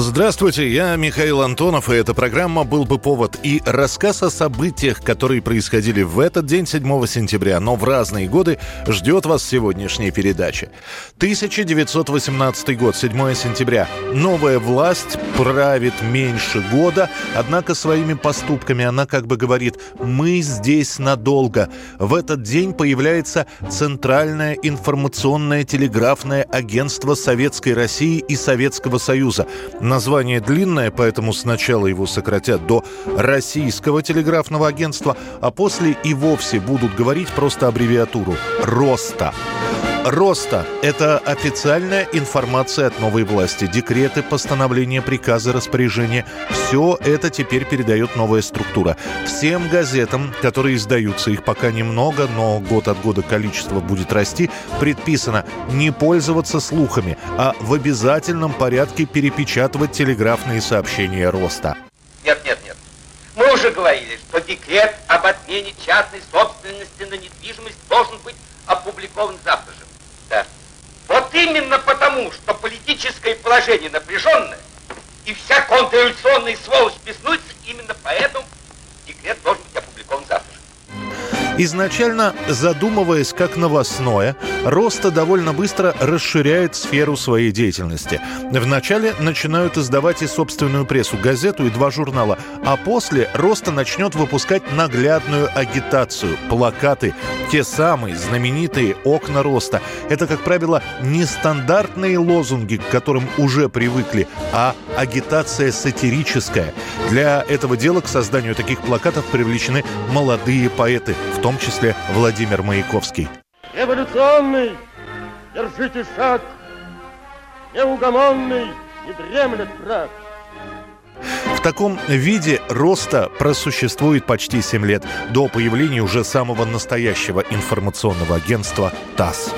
Здравствуйте, я Михаил Антонов, и эта программа «Был бы повод» и рассказ о событиях, которые происходили в этот день, 7 сентября, но в разные годы, ждет вас сегодняшняя передача. 1918 год, 7 сентября. Новая власть правит меньше года, однако своими поступками она как бы говорит «мы здесь надолго». В этот день появляется Центральное информационное телеграфное агентство Советской России и Советского Союза – Название длинное, поэтому сначала его сократят до Российского телеграфного агентства, а после и вовсе будут говорить просто аббревиатуру «РОСТА». Роста – это официальная информация от новой власти. Декреты, постановления, приказы, распоряжения – все это теперь передает новая структура. Всем газетам, которые издаются, их пока немного, но год от года количество будет расти, предписано не пользоваться слухами, а в обязательном порядке перепечатывать телеграфные сообщения роста. Нет, нет, нет. Мы уже говорили, что декрет об отмене частной собственности на недвижимость должен быть опубликован завтра же. Да. Вот именно потому, что политическое положение напряженное, и вся контрреволюционная сволочь беснуется, именно поэтому декрет должен быть опубликован завтра. Изначально задумываясь как новостное, Роста довольно быстро расширяет сферу своей деятельности. Вначале начинают издавать и собственную прессу, газету и два журнала, а после Роста начнет выпускать наглядную агитацию, плакаты, те самые знаменитые окна Роста. Это, как правило, не стандартные лозунги, к которым уже привыкли, а агитация сатирическая. Для этого дела к созданию таких плакатов привлечены молодые поэты, в том том числе Владимир Маяковский. Революционный, держите шаг, неугомонный, не дремлет враг. В таком виде роста просуществует почти 7 лет до появления уже самого настоящего информационного агентства ТАСС.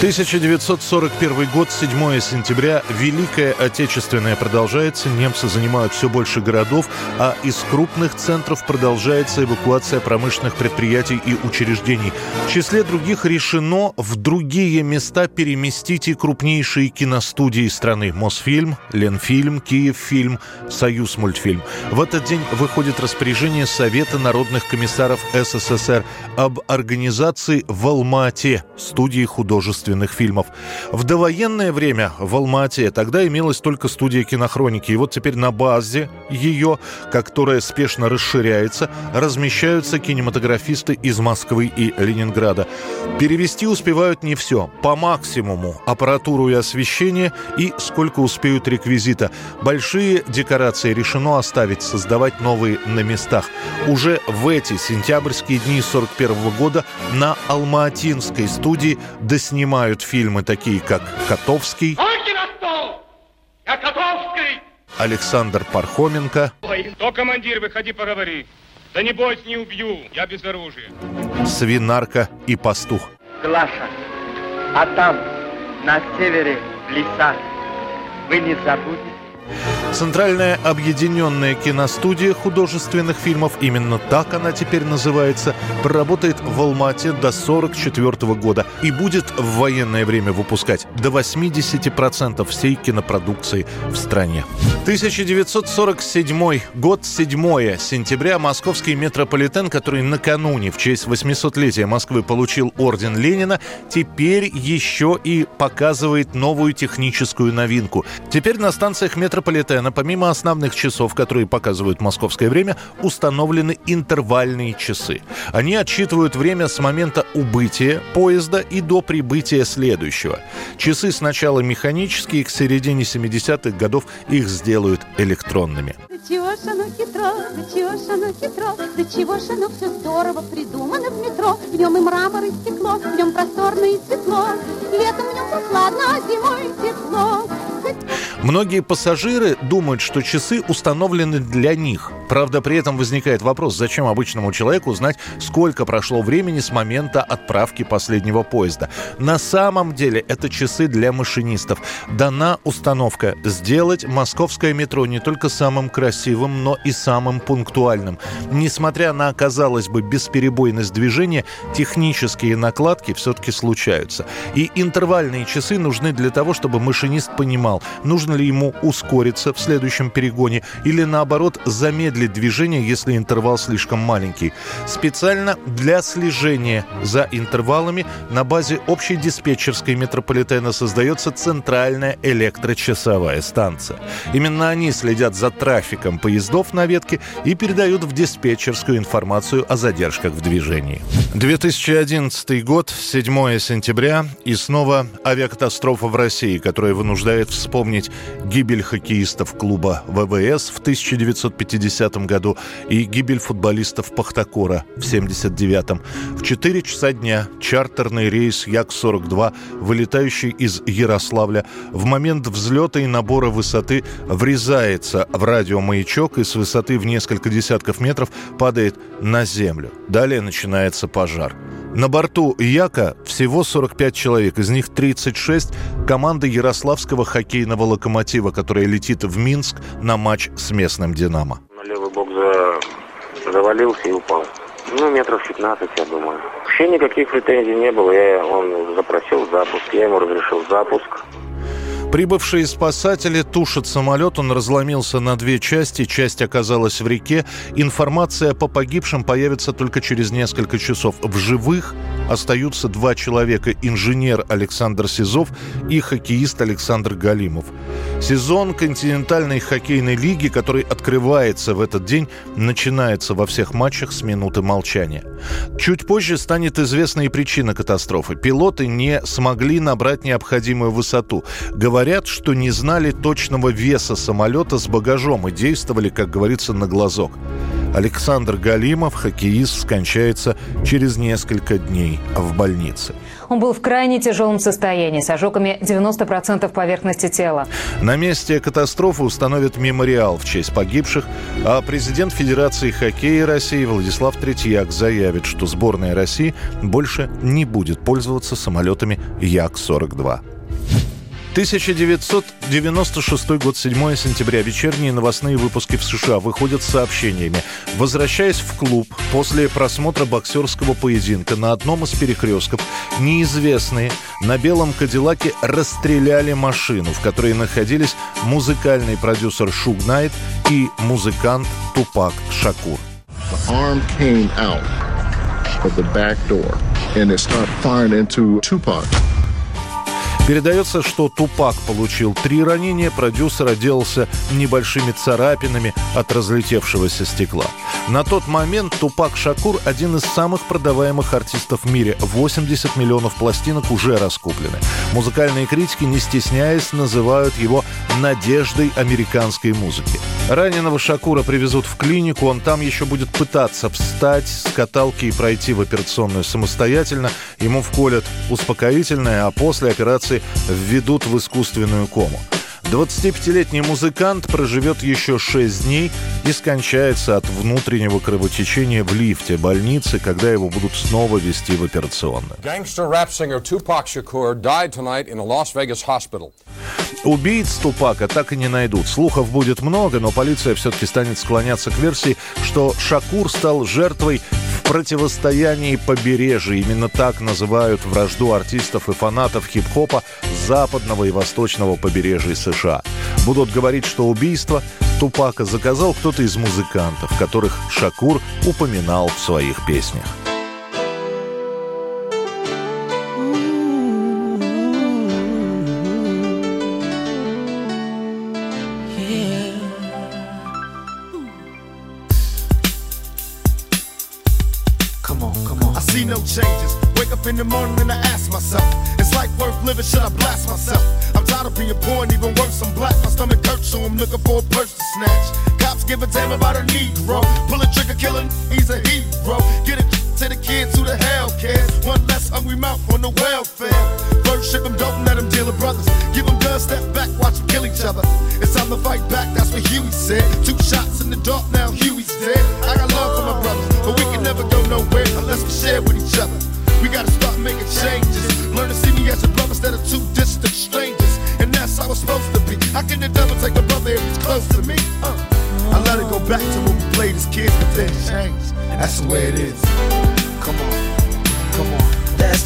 1941 год, 7 сентября. Великая Отечественная продолжается. Немцы занимают все больше городов, а из крупных центров продолжается эвакуация промышленных предприятий и учреждений. В числе других решено в другие места переместить и крупнейшие киностудии страны. Мосфильм, Ленфильм, Киевфильм, Союз мультфильм фильм. В этот день выходит распоряжение Совета народных комиссаров СССР об организации в Алма-Ате студии художественных фильмов. В довоенное время в Алма-Ате тогда имелась только студия кинохроники. И вот теперь на базе ее, которая спешно расширяется, размещаются кинематографисты из Москвы и Ленинграда. Перевести успевают не все. По максимуму аппаратуру и освещение и сколько успеют реквизита. Большие декорации решено оставить, создавать новые на местах. Уже в эти сентябрьские дни 41 года на Алма-Атинской студии доснимают фильмы такие, как «Котовский», Я Котовский! Александр Пархоменко. Кто командир, выходи поговори. Да не бойся, не убью, я без оружия. Свинарка и пастух. Глаша, а там, на севере, в лесах, вы не забудете? Центральная объединенная киностудия художественных фильмов, именно так она теперь называется, проработает в Алмате до 1944 года и будет в военное время выпускать до 80% всей кинопродукции в стране. 1947 год, 7 сентября, московский метрополитен, который накануне в честь 800-летия Москвы получил орден Ленина, теперь еще и показывает новую техническую новинку. Теперь на станциях метрополитена Гагарина, помимо основных часов, которые показывают московское время, установлены интервальные часы. Они отсчитывают время с момента убытия поезда и до прибытия следующего. Часы сначала механические, к середине 70-х годов их сделают электронными. чего ж оно хитро, да чего ж оно хитро, да чего ж оно все здорово придумано в метро. В нем и мрамор, и стекло, в нем просторно и светло. Летом в нем прохладно, а зимой тепло. Многие пассажиры думают, что часы установлены для них. Правда, при этом возникает вопрос, зачем обычному человеку знать, сколько прошло времени с момента отправки последнего поезда. На самом деле это часы для машинистов. Дана установка сделать московское метро не только самым красивым, но и самым пунктуальным. Несмотря на, казалось бы, бесперебойность движения, технические накладки все-таки случаются. И интервальные часы нужны для того, чтобы машинист понимал, нужно ли ему ускориться в следующем перегоне или наоборот замедлить движение, если интервал слишком маленький. Специально для слежения за интервалами на базе общей диспетчерской метрополитена создается центральная электрочасовая станция. Именно они следят за трафиком поездов на ветке и передают в диспетчерскую информацию о задержках в движении. 2011 год, 7 сентября, и снова авиакатастрофа в России, которая вынуждает вспомнить гибель хоккеистов клуба ВВС в 1950 году и гибель футболистов Пахтакора в 79-м. В 4 часа дня чартерный рейс Як-42, вылетающий из Ярославля, в момент взлета и набора высоты врезается в радиомаячок и с высоты в несколько десятков метров падает на землю. Далее начинается пожар. На борту Яка всего 45 человек, из них 36 – команда Ярославского хоккейного локомотива, которая летит в Минск на матч с местным «Динамо». Завалился и упал. Ну, метров 15, я думаю. Вообще никаких претензий не было. Я, он запросил запуск, я ему разрешил запуск. Прибывшие спасатели тушат самолет, он разломился на две части, часть оказалась в реке. Информация по погибшим появится только через несколько часов. В живых остаются два человека. Инженер Александр Сизов и хоккеист Александр Галимов. Сезон континентальной хоккейной лиги, который открывается в этот день, начинается во всех матчах с минуты молчания. Чуть позже станет известна и причина катастрофы. Пилоты не смогли набрать необходимую высоту. Говорят, что не знали точного веса самолета с багажом и действовали, как говорится, на глазок. Александр Галимов, хоккеист, скончается через несколько дней в больнице. Он был в крайне тяжелом состоянии, с ожогами 90% поверхности тела. На месте катастрофы установят мемориал в честь погибших, а президент Федерации хоккея России Владислав Третьяк заявит, что сборная России больше не будет пользоваться самолетами Як-42. 1996 год, 7 сентября. Вечерние новостные выпуски в США выходят с сообщениями. Возвращаясь в клуб после просмотра боксерского поединка на одном из перекрестков, неизвестные на белом Кадиллаке расстреляли машину, в которой находились музыкальный продюсер Шуг Найт и музыкант Тупак Шакур. The Передается, что Тупак получил три ранения, продюсер отделался небольшими царапинами от разлетевшегося стекла. На тот момент Тупак Шакур – один из самых продаваемых артистов в мире. 80 миллионов пластинок уже раскуплены. Музыкальные критики, не стесняясь, называют его «надеждой американской музыки». Раненого Шакура привезут в клинику, он там еще будет пытаться встать с каталки и пройти в операционную самостоятельно. Ему вколят успокоительное, а после операции введут в искусственную кому. 25-летний музыкант проживет еще 6 дней и скончается от внутреннего кровотечения в лифте больницы, когда его будут снова вести в операционную. Убийц Тупака так и не найдут. Слухов будет много, но полиция все-таки станет склоняться к версии, что Шакур стал жертвой противостоянии побережья. Именно так называют вражду артистов и фанатов хип-хопа западного и восточного побережья США. Будут говорить, что убийство Тупака заказал кто-то из музыкантов, которых Шакур упоминал в своих песнях. Changes. Wake up in the morning and I ask myself, is life worth living? Should I blast myself? I'm tired of being poor and even worse, I'm black. My stomach hurts, so I'm looking for a purse to snatch. Cops give a damn about a Negro. Pull a trigger, killing,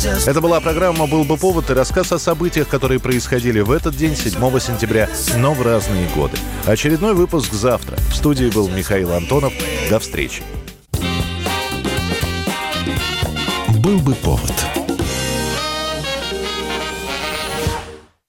Это была программа «Был бы повод» и рассказ о событиях, которые происходили в этот день, 7 сентября, но в разные годы. Очередной выпуск завтра. В студии был Михаил Антонов. До встречи. «Был бы повод»